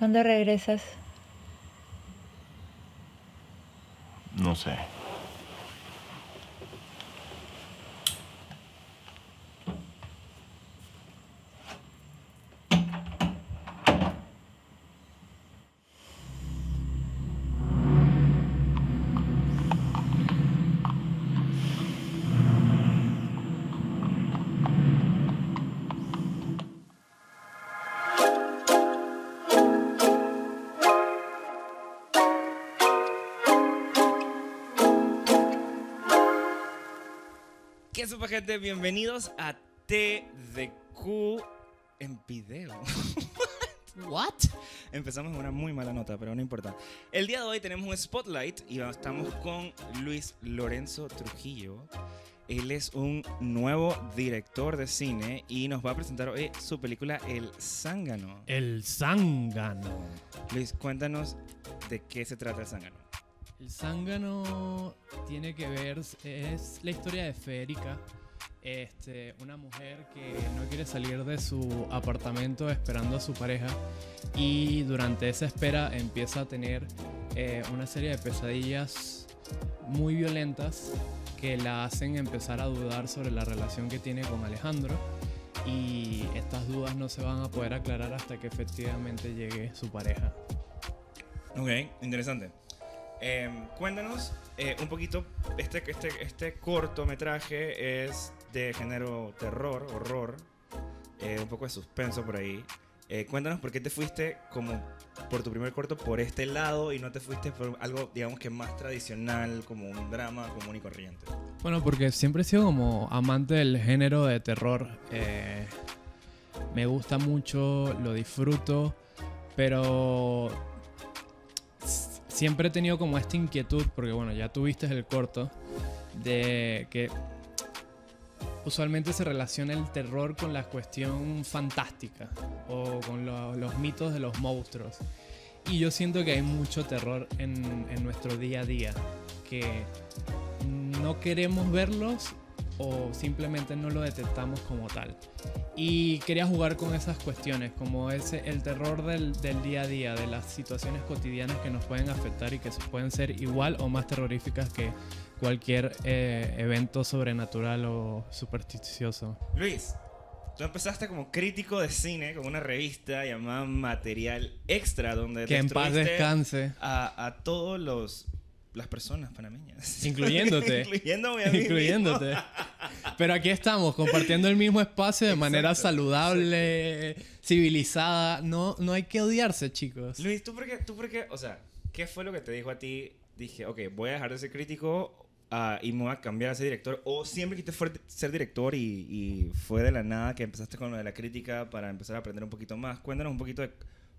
¿Cuándo regresas? No sé. ¿Qué supa gente? Bienvenidos a TDQ en video. What? Empezamos en una muy mala nota, pero no importa. El día de hoy tenemos un spotlight y estamos con Luis Lorenzo Trujillo. Él es un nuevo director de cine y nos va a presentar hoy su película El Zángano. El zángano. Luis, cuéntanos de qué se trata El Zángano. El zángano tiene que ver, es la historia de Federica, este, una mujer que no quiere salir de su apartamento esperando a su pareja y durante esa espera empieza a tener eh, una serie de pesadillas muy violentas que la hacen empezar a dudar sobre la relación que tiene con Alejandro y estas dudas no se van a poder aclarar hasta que efectivamente llegue su pareja. Ok, interesante. Eh, cuéntanos un poquito, este, este, este cortometraje es de género terror, horror, eh, un poco de suspenso por ahí. Eh, cuéntanos por qué te fuiste como por tu primer corto por este lado y no te fuiste por algo, digamos que más tradicional, como un drama común y corriente. Bueno, porque siempre he sido como amante del género de terror. Eh, me gusta mucho, lo disfruto, pero siempre he tenido como esta inquietud, porque bueno, ya tuviste el corto, de que usualmente se relaciona el terror con la cuestión fantástica o con lo- los mitos de los monstruos. Y yo siento que hay mucho terror en, en nuestro día a día, que no queremos verlos o simplemente no lo detectamos como tal. Y quería jugar con esas cuestiones, como ese, el terror del, del día a día, de las situaciones cotidianas que nos pueden afectar y que pueden ser igual o más terroríficas que cualquier eh, evento sobrenatural o supersticioso. Luis, tú empezaste como crítico de cine con una revista llamada Material Extra, donde Que en paz descanse. a, a todos los las personas panameñas. Incluyéndote. Incluyéndome a mí Incluyéndote. Pero aquí estamos, compartiendo el mismo espacio de manera Exacto, saludable, civilizada. No, no hay que odiarse, chicos. Luis, ¿tú por, qué, ¿tú por qué? O sea, ¿qué fue lo que te dijo a ti? Dije, ok, voy a dejar de ser crítico ah, y me voy a cambiar a ser director. O siempre quisiste ser director y, y fue de la nada que empezaste con lo de la crítica para empezar a aprender un poquito más. Cuéntanos un poquito de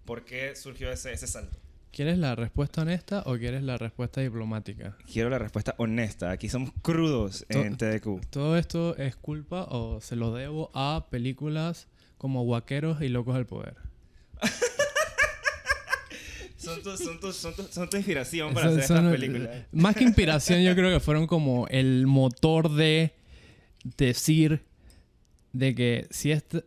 por qué surgió ese, ese salto. ¿Quieres la respuesta honesta o quieres la respuesta diplomática? Quiero la respuesta honesta. Aquí somos crudos en TDQ. ¿Todo esto es culpa o se lo debo a películas como Guaqueros y Locos del Poder? Son tu, son tu, son tu, son tu inspiración para Son- hacer estas películas. Más que inspiración, yo creo que fueron como el motor de decir de que si, esta-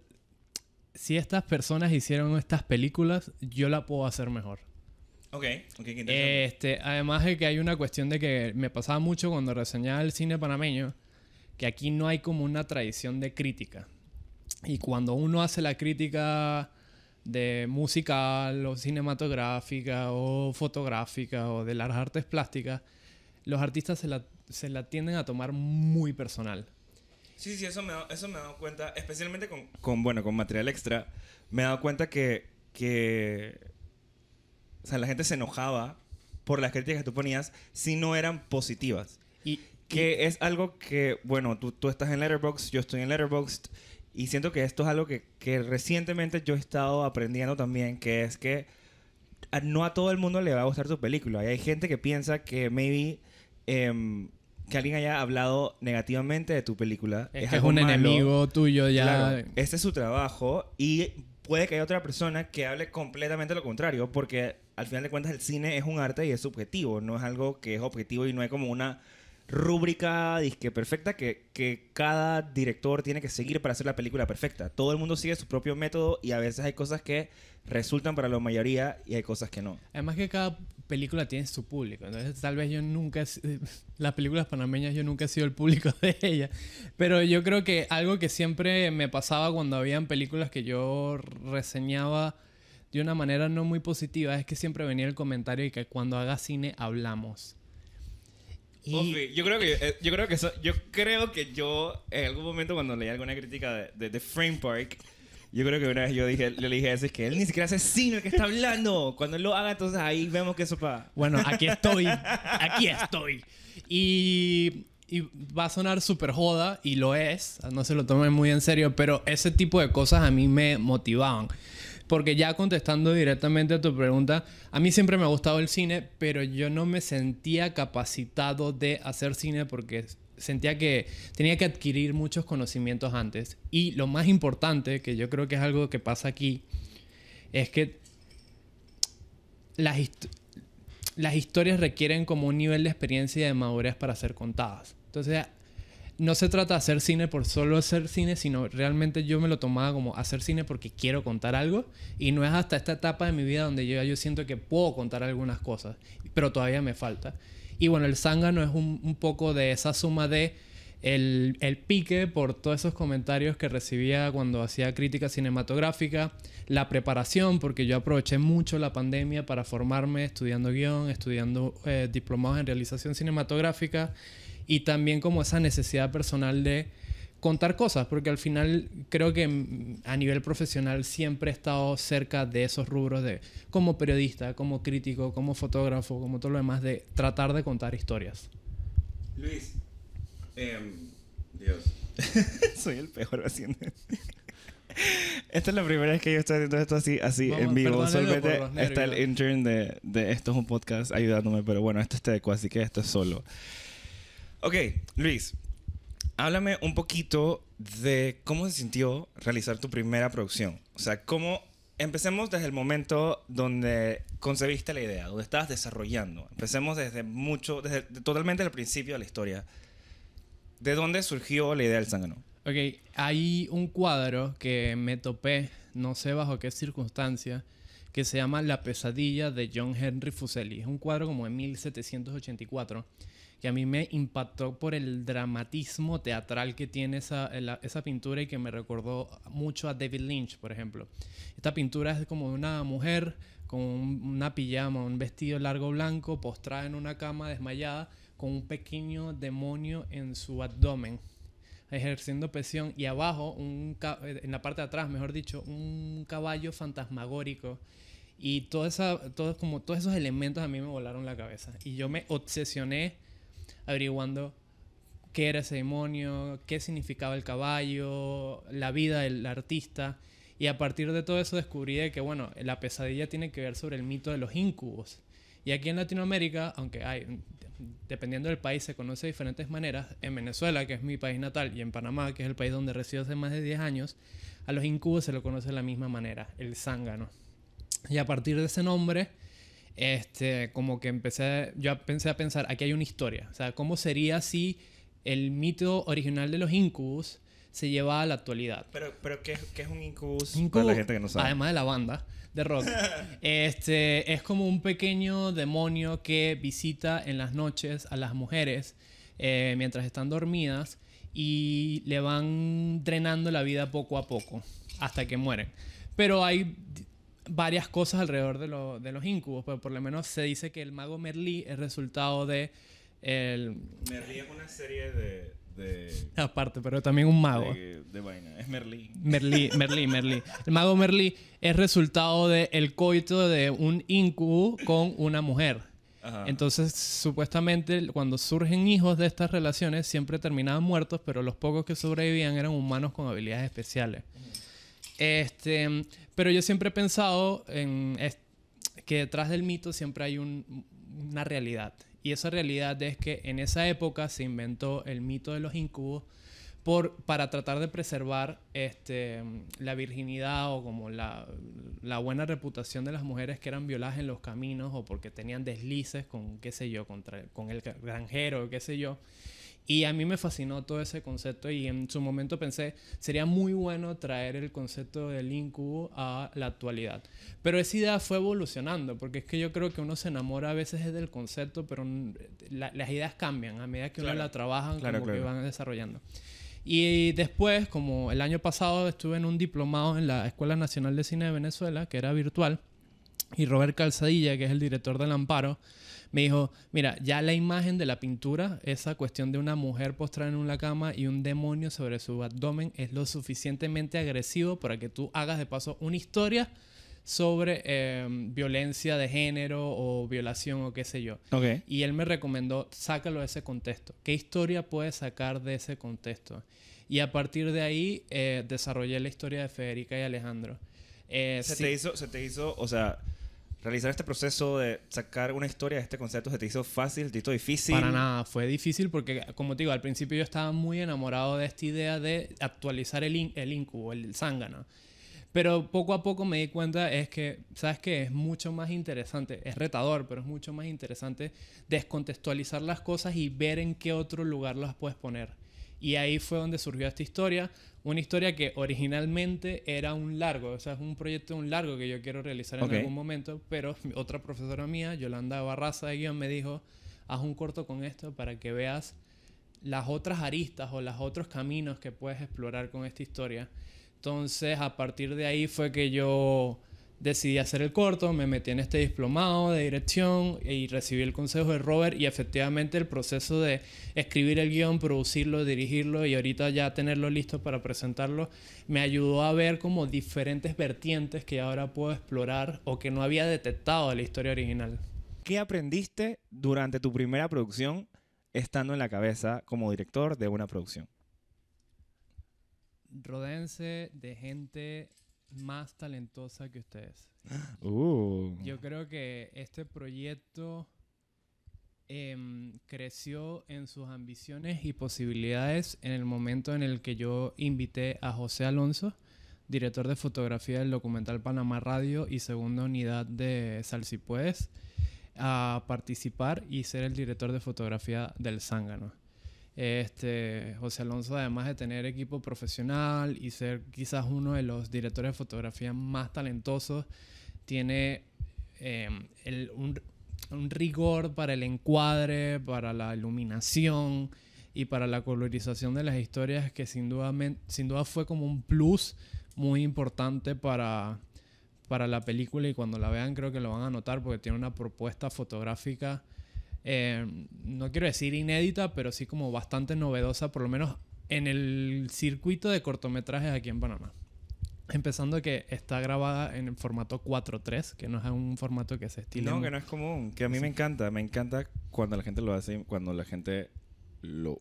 si estas personas hicieron estas películas, yo la puedo hacer mejor. Ok, ok, qué interesante. Este, además de que hay una cuestión de que me pasaba mucho cuando reseñaba el cine panameño, que aquí no hay como una tradición de crítica. Y cuando uno hace la crítica de musical o cinematográfica o fotográfica o de las artes plásticas, los artistas se la, se la tienden a tomar muy personal. Sí, sí, eso me, eso me he dado cuenta, especialmente con, con, bueno, con material extra, me he dado cuenta que, que, o sea, la gente se enojaba por las críticas que tú ponías si no eran positivas. Y, Que es algo que, bueno, tú, tú estás en Letterboxd, yo estoy en Letterboxd, y siento que esto es algo que, que recientemente yo he estado aprendiendo también, que es que a- no a todo el mundo le va a gustar tu película. Y hay gente que piensa que maybe em, que alguien haya hablado negativamente de tu película es, que es un malo. enemigo tuyo ya. Claro, este es su trabajo y puede que haya otra persona que hable completamente lo contrario, porque al final de cuentas el cine es un arte y es subjetivo, no es algo que es objetivo y no hay como una rúbrica disque perfecta que, cada director tiene que seguir para hacer la película perfecta. Todo el mundo sigue su propio método y a veces hay cosas que resultan para la mayoría y hay cosas que no. Además que cada película tiene su público. Entonces tal vez yo nunca... Las películas panameñas yo nunca he sido el público de ellas. Pero yo creo que algo que siempre me pasaba cuando habían películas que yo reseñaba de una manera no muy positiva es que siempre venía el comentario y que cuando haga cine hablamos. Y Ofi, yo creo que eh, yo creo que eso- yo creo que yo en algún momento cuando leí alguna crítica de, de, de Frame Park yo creo que una vez yo dije le dije a ese es que él ni siquiera hace cine que está hablando cuando él lo haga entonces ahí vemos que eso pa Bueno, aquí estoy. Aquí estoy. Y, y va a sonar súper joda, y lo es. No se lo tomen muy en serio, pero ese tipo de cosas a mí me motivaban. Porque ya contestando directamente a tu pregunta, a mí siempre me ha gustado el cine, pero yo no me sentía capacitado de hacer cine porque sentía que tenía que adquirir muchos conocimientos antes. Y lo más importante, que yo creo que es algo que pasa aquí, es que las, hist- las historias requieren como un nivel de experiencia y de madurez para ser contadas. Entonces, no se trata de hacer cine por solo hacer cine, sino realmente yo me lo tomaba como hacer cine porque quiero contar algo. Y no es hasta esta etapa de mi vida donde yo, yo siento que puedo contar algunas cosas, pero todavía me falta. Y bueno, el zángano es un, un poco de esa suma de el, el pique por todos esos comentarios que recibía cuando hacía crítica cinematográfica, la preparación, porque yo aproveché mucho la pandemia para formarme estudiando guion, estudiando eh, diplomados en realización cinematográfica y también como esa necesidad personal de contar cosas, porque al final creo que a nivel profesional siempre he estado cerca de esos rubros de como periodista, como crítico, como fotógrafo, como todo lo demás, de tratar de contar historias. Luis em, Dios soy el peor haciendo esta es la primera vez que yo estoy haciendo esto así, así Vamos, en vivo. Solamente está el intern de, de Esto es un podcast ayudándome, pero bueno, esto es Teco, así que esto es solo. Ok, Luis, háblame un poquito de cómo se sintió realizar tu primera producción. O sea, cómo... Empecemos desde el momento donde concebiste la idea, donde estabas desarrollando. Empecemos desde mucho, desde totalmente al principio de la historia. ¿De dónde surgió la idea del zángano? Ok, hay un cuadro que me topé, no sé bajo qué circunstancia, que se llama La pesadilla de John Henry Fuseli. Es un cuadro como de 1784 que a mí me impactó por el dramatismo teatral que tiene esa, esa pintura y que me recordó mucho a David Lynch, por ejemplo. Esta pintura es como de una mujer con un- una pijama, un vestido largo blanco, postrada en una cama desmayada, con un pequeño demonio en su abdomen ejerciendo presión. Y abajo un en la parte de atrás mejor dicho un caballo fantasmagórico. Y esa todo, como todos esos elementos a mí me volaron la cabeza. Y yo me obsesioné averiguando qué era ese demonio qué significaba el caballo la vida del artista y a partir de todo eso descubrí de que bueno la pesadilla tiene que ver sobre el mito de los incubos y aquí en Latinoamérica, aunque hay, dependiendo del país, se conoce de diferentes maneras. En Venezuela, que es mi país natal, y en Panamá, que es el país donde resido hace más de 10 años, a los incubos se lo conoce de la misma manera, el zángano. Y a partir de ese nombre, este, como que empecé, yo pensé a pensar, aquí hay una historia. O sea, ¿cómo sería si el mito original de los incubos se lleva a la actualidad? Pero, pero ¿qué, qué es un incubus? Incubo, Para la gente que no sabe. Además de la banda de rock. este es como un pequeño demonio que visita en las noches a las mujeres eh, mientras están dormidas y le van drenando la vida poco a poco hasta que mueren. Pero hay varias cosas alrededor de, lo- de los incubos. Pero por lo menos se dice que el mago Merlí es resultado de el Merlí es una serie de... de aparte, pero también un mago. de, de vaina. Es Merlí. Merlí, Merlí, Merlí. El mago Merlí es resultado del coito de un incubo con una mujer. Ajá. Entonces, supuestamente, cuando surgen hijos de estas relaciones, siempre terminaban muertos, pero los pocos que sobrevivían eran humanos con habilidades especiales. Este, pero yo siempre he pensado que detrás del mito siempre hay un- una realidad. Y esa realidad es que en esa época se inventó el mito de los incubos por, para tratar de preservar este, la virginidad o como la, la buena reputación de las mujeres que eran violadas en los caminos o porque tenían deslices con, qué sé yo, contra, con el granjero, qué sé yo. Y a mí me fascinó todo ese concepto y en su momento pensé, sería muy bueno traer el concepto del incubo a la actualidad. Pero esa idea fue evolucionando, porque es que yo creo que uno se enamora a veces del concepto, pero las ideas cambian a medida que uno la trabaja, como que van desarrollando. Y después, como el año pasado estuve en un diplomado en la Escuela Nacional de Cine de Venezuela, que era virtual, y Robert Calzadilla, que es el director del Amparo, me dijo, mira, ya la imagen de la pintura, esa cuestión de una mujer postrada en una cama y un demonio sobre su abdomen es lo suficientemente agresivo para que tú hagas de paso una historia sobre em, violencia de género o violación o qué sé yo. Y él me recomendó, sácalo de ese contexto. ¿Qué historia puedes sacar de ese contexto? Y a partir de ahí eh, desarrollé la historia de Federica y Alejandro. Eh, se, te hizo, se te hizo, o sea, realizar este proceso de sacar una historia de este concepto se te hizo fácil, te hizo difícil? Para nada, fue difícil porque, como te digo, al principio yo estaba muy enamorado de esta idea de actualizar el, el incubo, el zángano. Pero poco a poco me di cuenta es que, ¿sabes qué? Es mucho más interesante, es retador, pero es mucho más interesante descontextualizar las cosas y ver en qué otro lugar las puedes poner. Y ahí fue donde surgió esta historia. Una historia que originalmente era un largo, o sea, es un proyecto de un largo que yo quiero realizar en algún momento, pero otra profesora mía, Yolanda Barraza de guion, me dijo, haz un corto con esto para que veas las otras aristas o los otros caminos que puedes explorar con esta historia. Entonces, a partir de ahí fue que yo decidí hacer el corto, me metí en este diplomado de dirección y recibí el consejo de Robert y efectivamente el proceso de escribir el guion, producirlo, dirigirlo y ahorita ya tenerlo listo para presentarlo me ayudó a ver como diferentes vertientes que ahora puedo explorar o que no había detectado de la historia original. ¿Qué aprendiste durante tu primera producción estando en la cabeza como director de una producción? Rodense de gente más talentosa que ustedes. Uh. Yo creo que este proyecto em, creció en sus ambiciones y posibilidades en el momento en el que yo invité a José Alonso, director de fotografía del documental Panamá Radio y segunda unidad de Salsipuedes, a participar y ser el director de fotografía del Zángano. Este, José Alonso, además de tener equipo profesional y ser quizás uno de los directores de fotografía más talentosos, tiene em, un, rigor para el encuadre, para la iluminación y para la colorización de las historias que sin duda, sin duda fue como un plus muy importante para, para la película y cuando la vean creo que lo van a notar porque tiene una propuesta fotográfica eh, no quiero decir inédita, pero sí como bastante novedosa, por lo menos en el circuito de cortometrajes aquí en Panamá. Empezando que está grabada en el formato 4.3, que no es un formato que se estila. No, que no es común, que a mí me encanta. Me encanta cuando la gente lo hace, cuando la gente lo...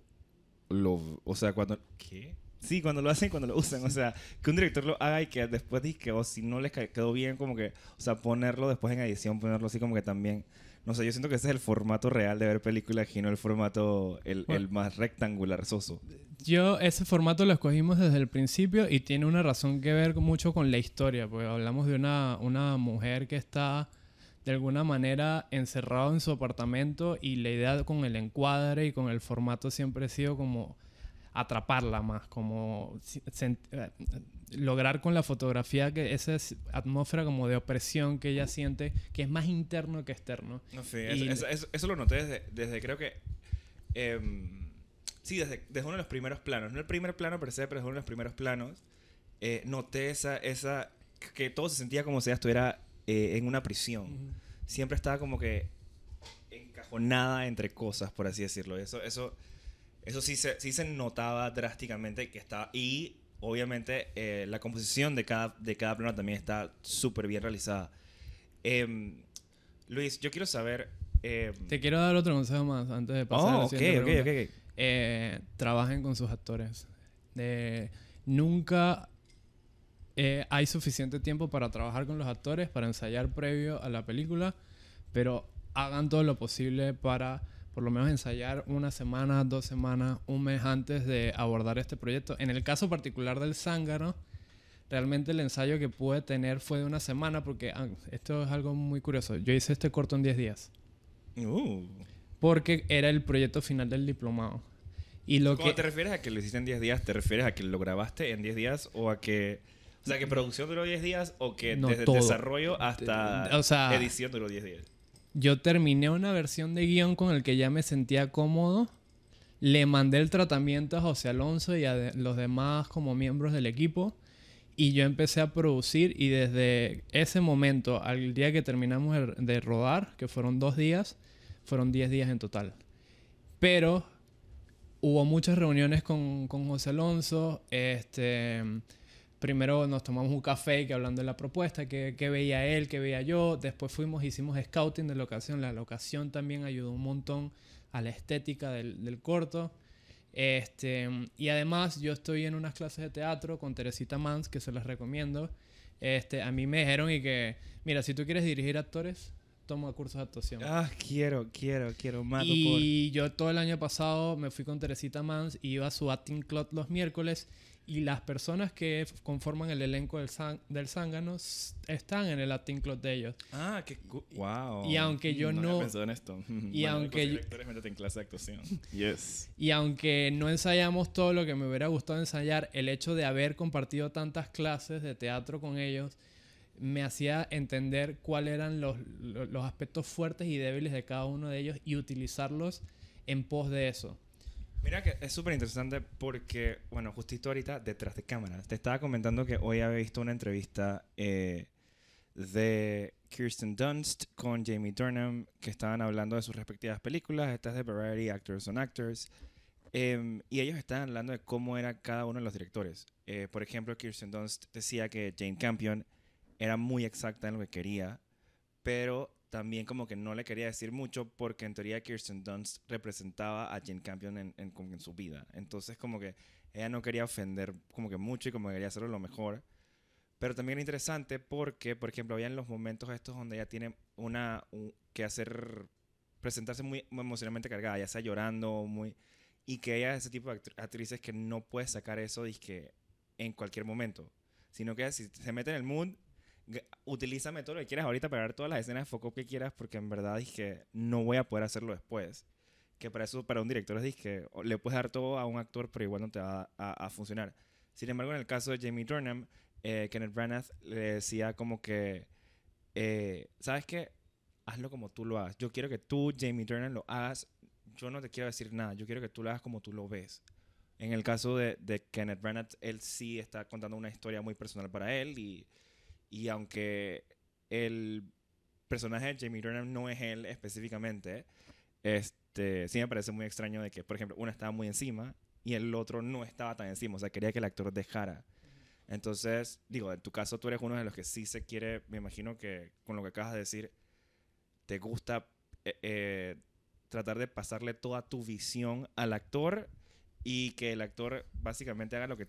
lo o sea, cuando... ¿Qué? Sí, cuando lo hacen, cuando lo usan. O sea, que un director lo haga y que después diga que o si no les quedó bien, como que, o sea, ponerlo después en edición, ponerlo así como que también no sé, yo siento que ese es el formato real de ver películas y no el formato, el, el más rectangular soso. Yo ese formato lo escogimos desde el principio y tiene una razón que ver mucho con la historia, porque hablamos de una, una mujer que está de alguna manera encerrada en su apartamento y la idea con el encuadre y con el formato siempre ha sido como atraparla más, como lograr con la fotografía que esa atmósfera como de opresión que ella siente, que es más interno que externo. No sé, eso, lo noté desde, desde creo que... Em, sí, desde, desde, uno de los primeros planos. No el primer plano per se, pero desde uno de los primeros planos. Eh, noté esa, esa... que todo se sentía como si ella estuviera eh, en una prisión. Siempre estaba como que encajonada entre cosas, por así decirlo. Eso, eso, eso sí se, sí se notaba drásticamente que estaba... Y obviamente eh, la composición de cada, de cada plano también está súper bien realizada. Em, Luis, yo quiero saber... Em, Te quiero dar otro consejo más antes de pasar oh, a la okay, okay, okay, eh, trabajen con sus actores. nunca eh, hay suficiente tiempo para trabajar con los actores, para ensayar previo a la película, pero hagan todo lo posible para por lo menos ensayar una semana, dos semanas, un mes antes de abordar este proyecto. En el caso particular del zángano, realmente el ensayo que pude tener fue de una semana porque ah, esto es algo muy curioso. Yo hice este corto en 10 días. Uh. Porque era el proyecto final del diplomado. Y lo Cuando que... te refieres a que lo hiciste en 10 días, ¿te refieres a que lo grabaste en 10 días o a que... O sea, que producción duró 10 días o que No, desde todo. desarrollo hasta O sea- edición duró 10 días? Yo terminé una versión de guion con el que ya me sentía cómodo. Le mandé el tratamiento a José Alonso y a los demás como miembros del equipo. Y yo empecé a producir y desde ese momento al día que terminamos de- de rodar, que fueron dos días, fueron 10 días en total. Pero hubo muchas reuniones con, con José Alonso. Este, primero nos tomamos un café que hablando de la propuesta, que, que veía él, que veía yo. Después fuimos, hicimos scouting de locación. La locación también ayudó un montón a la estética del, del corto. Este, y además yo estoy en unas clases de teatro con Teresita Mans, que se las recomiendo. Este, a mí me dijeron y que, mira, si tú quieres dirigir actores, toma cursos de actuación. Ah, quiero, quiero, quiero. Mato Y yo todo el año pasado me fui con Teresita Mans y iba a su acting club los miércoles y las personas que conforman el elenco del, Zán- del Zángano están en el acting club de ellos. por... Ah, qué... Wow. Y aunque yo no- pensado en esto. y aunque yo- en clase de actuación. Yes. Y aunque no ensayamos todo lo que me hubiera gustado ensayar, el hecho de haber compartido tantas clases de teatro con ellos me hacía entender cuáles eran los, lo- los aspectos fuertes y débiles de cada uno de ellos y utilizarlos en pos de eso. Mira que es súper interesante porque, bueno, justito ahorita detrás de cámaras, te estaba comentando que hoy había visto una entrevista eh, de Kirsten Dunst con Jamie Dornan que estaban hablando de sus respectivas películas, estas de Variety Actors on Actors, em, y ellos estaban hablando de cómo era cada uno de los directores. Eh, por ejemplo, Kirsten Dunst decía que Jane Campion era muy exacta en lo que quería, pero también como que no le quería decir mucho porque en teoría Kirsten Dunst representaba a Jane Campion en, en, en su vida. Entonces como que ella no quería ofender como que mucho y como que quería hacerlo lo mejor. Pero también era interesante porque, por ejemplo, había en los momentos estos donde ella tiene una un- que hacer, presentarse muy, emocionalmente cargada, ya sea llorando, muy... Y que ella es ese tipo de actri- actrices que no puede sacar eso dizque, en cualquier momento. Sino que si se mete en el mood, utilízame todo lo que quieras ahorita para ver todas las escenas de foco que quieras porque en verdad es que no voy a poder hacerlo después. Que para eso, para un director es que le puedes dar todo a un actor pero igual no te va a, a funcionar. Sin embargo, en el caso de Jamie Dornan, eh, Kenneth Branagh le decía como que, eh, ¿sabes qué? Hazlo como tú lo hagas. Yo quiero que tú, Jamie Dornan, lo hagas. Yo no te quiero decir nada. Yo quiero que tú lo hagas como tú lo ves. En el caso de, de Kenneth Branagh, él sí está contando una historia muy personal para él y, y aunque el personaje de Jamie Dornan no es él específicamente, este, sí me parece muy extraño de que, por ejemplo, uno estaba muy encima y el otro no estaba tan encima. O sea, quería que el actor dejara. Entonces, digo, en tu caso tú eres uno de los que sí se quiere, me imagino que con lo que acabas de decir, te gusta eh, eh, tratar de pasarle toda tu visión al actor y que el actor básicamente haga lo que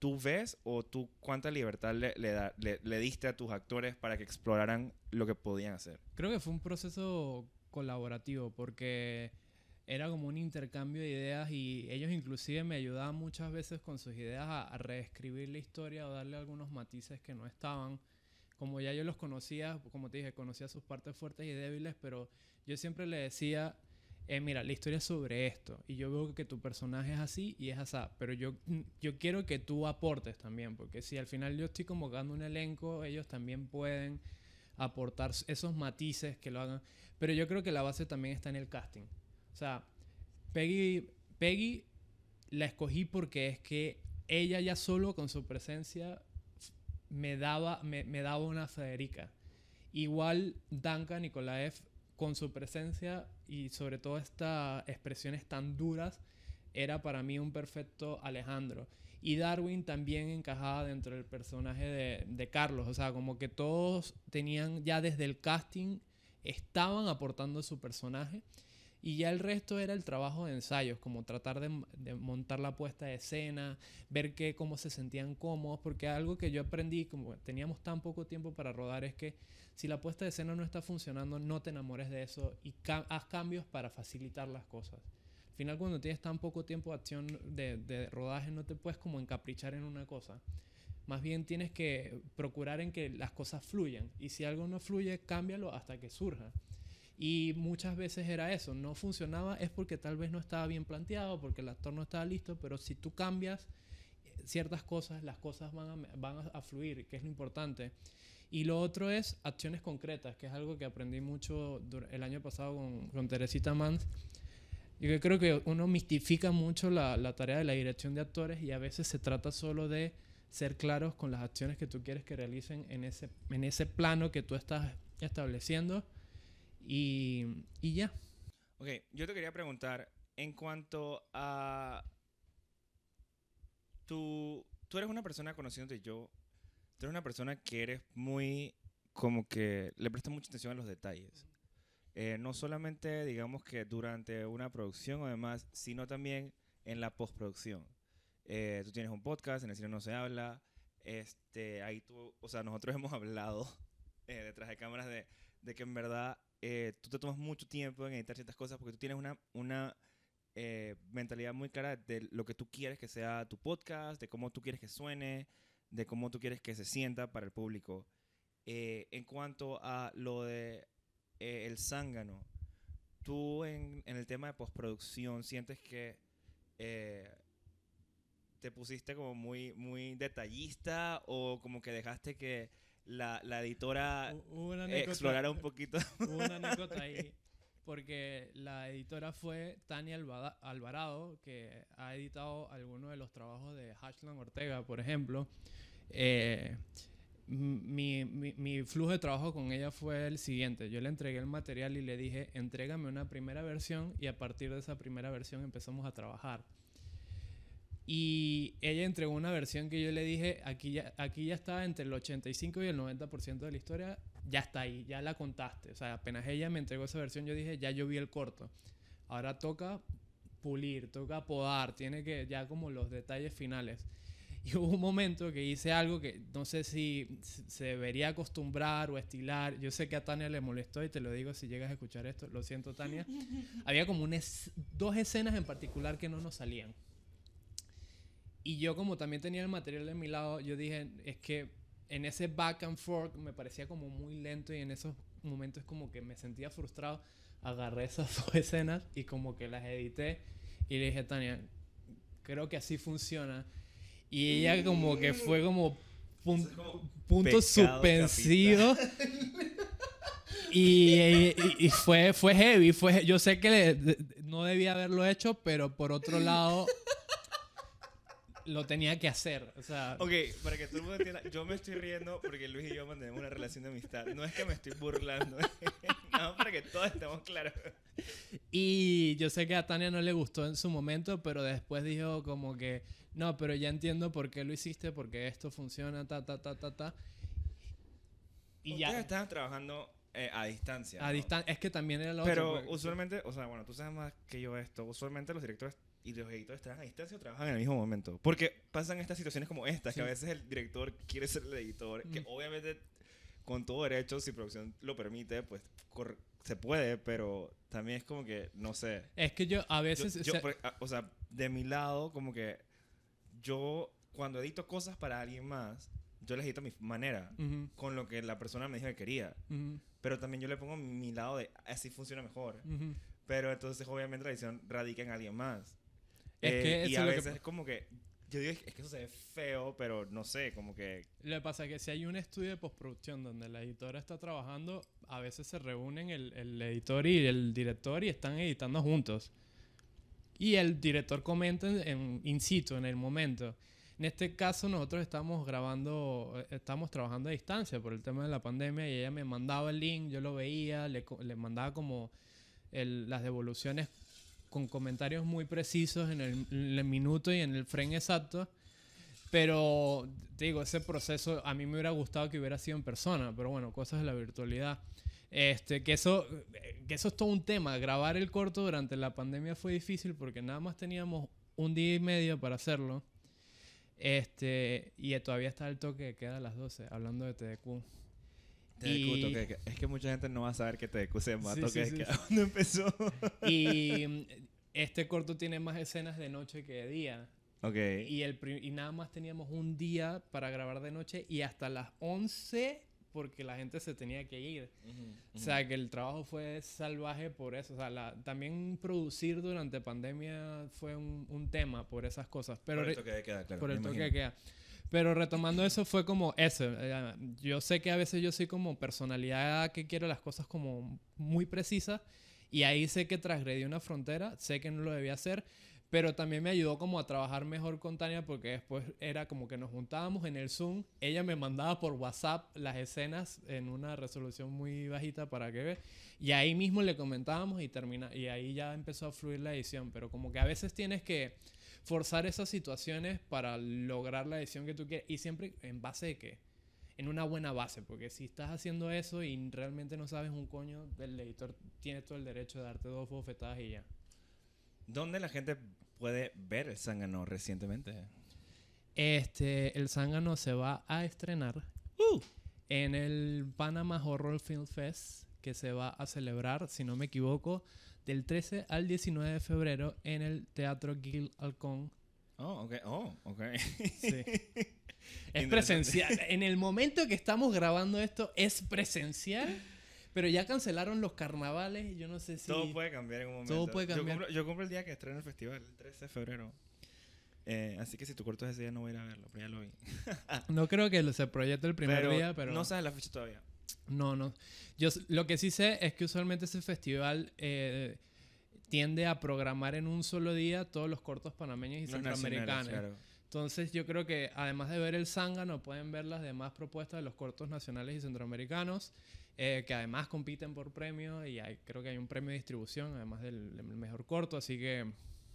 tú ves o tú cuánta libertad le, le, da- le- le diste a tus actores para que exploraran lo que podían hacer. Creo que fue un proceso colaborativo porque era como un intercambio de ideas y ellos inclusive me ayudaban muchas veces con sus ideas a, a reescribir la historia o darle algunos matices que no estaban. Como ya yo los conocía, como te dije, conocía sus partes fuertes y débiles, pero yo siempre le decía, eh, mira, la historia es sobre esto y yo veo que tu personaje es así y es así, pero yo, yo quiero que tú aportes también, porque si al final yo estoy convocando un elenco, ellos también pueden aportar esos matices que lo hagan. Pero yo creo que la base también está en el casting. O sea, Peggy, Peggy la escogí porque es que ella ya solo con su presencia me daba, me, me daba una Federica. Igual Duncan Nikolaev con su presencia y sobre todo estas expresiones tan duras era para mí un perfecto Alejandro. Y Darwin también encajaba dentro del personaje de, Carlos. O sea, como que todos tenían ya desde el casting, estaban aportando su personaje. Y ya el resto era el trabajo de ensayos, como tratar de, montar la puesta de escena, ver que, cómo se sentían cómodos, porque algo que yo aprendí, como teníamos tan poco tiempo para rodar, es que si la puesta de escena no está funcionando, no te enamores de eso y haz cambios para facilitar las cosas. Al final, cuando tienes tan poco tiempo de acción de rodaje, no te puedes como encaprichar en una cosa. Más bien tienes que procurar en que las cosas fluyan. Y si algo no fluye, cámbialo hasta que surja. Y muchas veces era eso, no funcionaba es porque tal vez no estaba bien planteado, porque el actor no estaba listo, pero si tú cambias eh, ciertas cosas, las cosas van a, van a, fluir, que es lo importante. Y lo otro es acciones concretas, que es algo que aprendí mucho el año pasado con, con Teresita Mans. Yo creo que uno mistifica mucho la, la tarea de la dirección de actores y a veces se trata solo de ser claros con las acciones que tú quieres que realicen en ese, en ese plano que tú estás estableciendo y, y ya. Ok, yo te quería preguntar en cuanto a. Tú, tú eres una persona conociéndote yo. Tú eres una persona que eres muy. Como que le prestas mucha atención a los detalles. Eh, no solamente, digamos que durante una producción o demás, sino también en la postproducción. Eh, tú tienes un podcast, en el cine no se habla. Este, ahí tú, o sea, nosotros hemos hablado eh, detrás de cámaras de, de que en verdad eh, tú te tomas mucho tiempo en editar ciertas cosas porque tú tienes una, una eh, mentalidad muy clara de lo que tú quieres que sea tu podcast, de cómo tú quieres que suene, de cómo tú quieres que se sienta para el público. Eh, en cuanto a lo de eh, el zángano, tú en, en el tema de postproducción sientes que eh, te pusiste como muy, muy detallista o como que dejaste que la, la editora una anécdota- explorara un poquito. Hubo una anécdota ahí, porque la editora fue Tania Alvarado, que ha editado algunos de los trabajos de Hashland Ortega, por ejemplo. Eh, mi, mi- mi flujo de trabajo con ella fue el siguiente. Yo le entregué el material y le dije, entrégame una primera versión y a partir de esa primera versión empezamos a trabajar. Y ella entregó una versión que yo le dije, aquí ya, aquí ya está entre el 85 y el 90% de la historia, ya está ahí, ya la contaste. O sea, apenas ella me entregó esa versión, yo dije, ya yo vi el corto. Ahora toca pulir, toca podar, tiene que ya como los detalles finales. Y hubo un momento que hice algo que no sé si se debería acostumbrar o estilar. Yo sé que a Tania le molestó y te lo digo si llegas a escuchar esto. Lo siento, Tania. Había como una es- dos escenas en particular que no nos salían. Y yo como también tenía el material de mi lado, yo dije, es que en ese back and forth me parecía como muy lento y en esos momentos como que me sentía frustrado. Agarré esas dos escenas y como que las edité y le dije, Tania, creo que así funciona. Y ella como que fue como pun- como punto suspensivo. Y, y- y fue, fue heavy. Fue, yo sé que le- no debía haberlo hecho, pero por otro lado lo tenía que hacer. O sea, Ok, para que todo el mundo entienda, yo me estoy riendo porque Luis y yo mantenemos una relación de amistad. No es que me estoy burlando, no, para que todos estemos claros. Y yo sé que a Tania no le gustó en su momento, pero después dijo como que, no, pero ya entiendo por qué lo hiciste, porque esto funciona, ta, ta, ta, ta, ta. Y Ustedes ya, estaban trabajando eh, a distancia. a ¿no? distancia, es que también era lo Pero otro. porque- usualmente, o sea, bueno, tú sabes más que yo esto. Usualmente los directores y los editores trabajan a distancia o trabajan en el mismo momento. Porque pasan estas situaciones como estas, que a Sí. veces el director quiere ser el editor, que Mm. obviamente con todo derecho, si producción lo permite, pues se puede, pero también es como que, no sé. Es que yo a Yo- veces... yo, se- por- a- o sea, de mi lado, como que yo cuando edito cosas para alguien más, yo les edito a mi manera, Ujú, con lo que la persona me dijo que quería. ujú, Pero también yo le pongo mi lado de así funciona mejor. ujú. Pero entonces, obviamente, la edición radica en alguien más. Es Eh, que y eso a es lo que veces pa- es como que. Yo digo, es que eso se ve feo, pero no sé, como que. Lo que pasa es que si hay un estudio de postproducción donde la editora está trabajando, a veces se reúnen el, el editor y el director y están editando juntos. Y el director comenta en, en- in situ, en el momento. En este caso nosotros estamos grabando, eh, estamos trabajando a distancia por el tema de la pandemia y ella me mandaba el link, yo lo veía, le, le mandaba como el- las devoluciones con comentarios muy precisos en el, en el minuto y en el frame exacto. Pero, te digo, ese proceso a mí me hubiera gustado que hubiera sido en persona, pero bueno, cosas de la virtualidad. Este, que eso, que eso es todo un tema. Grabar el corto durante la pandemia fue difícil porque nada más teníamos un día y medio para hacerlo. Este, y todavía está el toque que queda a las 12, hablando de TDQ. Y- toque queda. Es que mucha gente no va a saber que TDQ se llama Sí, toque sí, sí. ¿Cuándo empezó? Y este corto tiene más escenas de noche que de día. ok. Y, el y nada más teníamos un día para grabar de noche y hasta las 11 porque la gente se tenía que ir. O sea, que el trabajo fue salvaje por eso. O sea, la- también producir durante pandemia fue un, un tema por esas cosas. Pero por el toque de queda, claro. por el toque de queda. Pero retomando eso fue como eso. eh, Yo sé que a veces yo soy como personalidad que quiero las cosas como muy precisas y ahí sé que transgredí una frontera, sé que no lo debía hacer, pero también me ayudó como a trabajar mejor con Tania porque después era como que nos juntábamos en el Zoom, ella me mandaba por WhatsApp las escenas en una resolución muy bajita para que ve y ahí mismo le comentábamos y termina y ahí ya empezó a fluir la edición, pero como que a veces tienes que forzar esas situaciones para lograr la edición que tú quieres y siempre en base de qué? En una buena base, porque si estás haciendo eso y realmente no sabes un coño, el editor tiene todo el derecho de darte dos bofetadas y ya. ¿Dónde la gente puede ver el zángano recientemente? Este, el Zángano se va a estrenar Uh. en el Panama Horror Film Fest que se va a celebrar, si no me equivoco, del 13 al 19 de febrero en el Teatro Gil Halcón. Oh, ok. Oh, ok. Sí. Es presencial. En el momento que estamos grabando esto es presencial, pero ya cancelaron los carnavales. Yo no sé si. Todo puede cambiar en un momento. Todo puede Yo cambiar. yo cumplo el día que estrena el festival, el 13 de febrero. Eh, así que si tu corto es ese día no voy a ir a verlo, pero ya lo vi. No creo que se proyecte el primer día, pero. No sabes la fecha todavía. No, no. Yo lo que sí sé es que usualmente ese festival eh, tiende a programar en un solo día todos los cortos panameños y Los centroamericanos. claro. Entonces yo creo que además de ver el zángano pueden ver las demás propuestas de los cortos nacionales y centroamericanos eh, que además compiten por premio y hay, creo que hay un premio de distribución además del, del mejor corto así que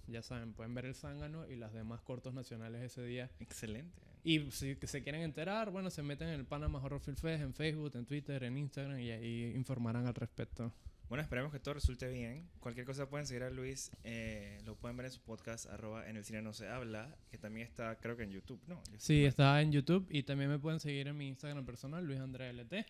ya saben pueden ver el zángano y las demás cortos nacionales ese día Excelente. Y si se quieren enterar bueno se meten en el Panama Horror Film Fest en Facebook en Twitter en Instagram y ahí informarán al respecto Bueno, esperemos que todo resulte bien. Cualquier cosa pueden seguir a Luis. eh, lo pueden ver en su podcast, arroba en el cine no se habla, que también está, creo que en YouTube, ¿no? Sí, está en YouTube y también me pueden seguir en mi Instagram personal, Luis Andrea LT.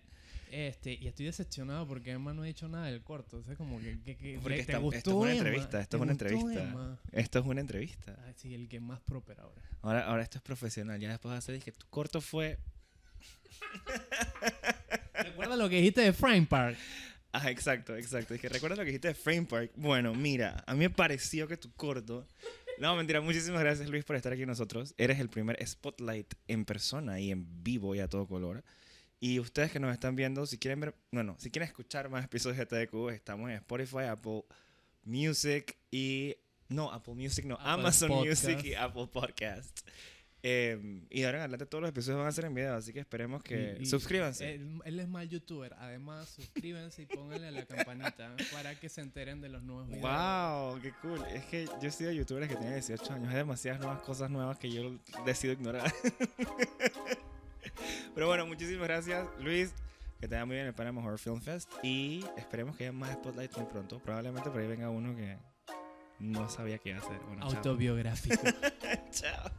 Este, y estoy decepcionado porque Emma no ha dicho nada del corto. O sea, como que, que, que- Porque ¿te esta- gustó, esto es una entrevista, esto ¿Te es una entrevista. Emma? Esto es una entrevista. Ay, sí, el que más propera ahora. Ahora, ahora esto es profesional. Ya después a hacer que tu corto fue. ¿Recuerda lo que dijiste de Frame Park? Ah, exacto, exacto. Dije, ¿recuerdas lo que dijiste de Frame Park? Bueno, mira, a mí me pareció que tu corto. No, mentira, muchísimas gracias Luis por estar aquí con nosotros. Eres el primer spotlight en persona y en vivo y a todo color. Y ustedes que nos están viendo, si quieren ver, bueno, si quieren escuchar más episodios de TDQ, estamos en Spotify, Apple Music y. No, Apple Music, no, Apple Amazon Podcast. Music y Apple Podcast. Eh, y ahora en adelante todos los episodios van a ser en video, así que esperemos que. Y- y- suscríbanse. Él, él es mal youtuber. Además, suscríbanse y pónganle la campanita para que se enteren de los nuevos videos. Wow, qué cool. Es que yo he sido youtuber que tiene 18 años. Hay demasiadas nuevas cosas nuevas que yo decido ignorar. Pero bueno, muchísimas gracias, Luis. Que te vaya muy bien el Panama Horror Film Fest. Y esperemos que haya más spotlights muy pronto. Probablemente por ahí venga uno que no sabía qué hacer. Bueno. Autobiográfico. chao.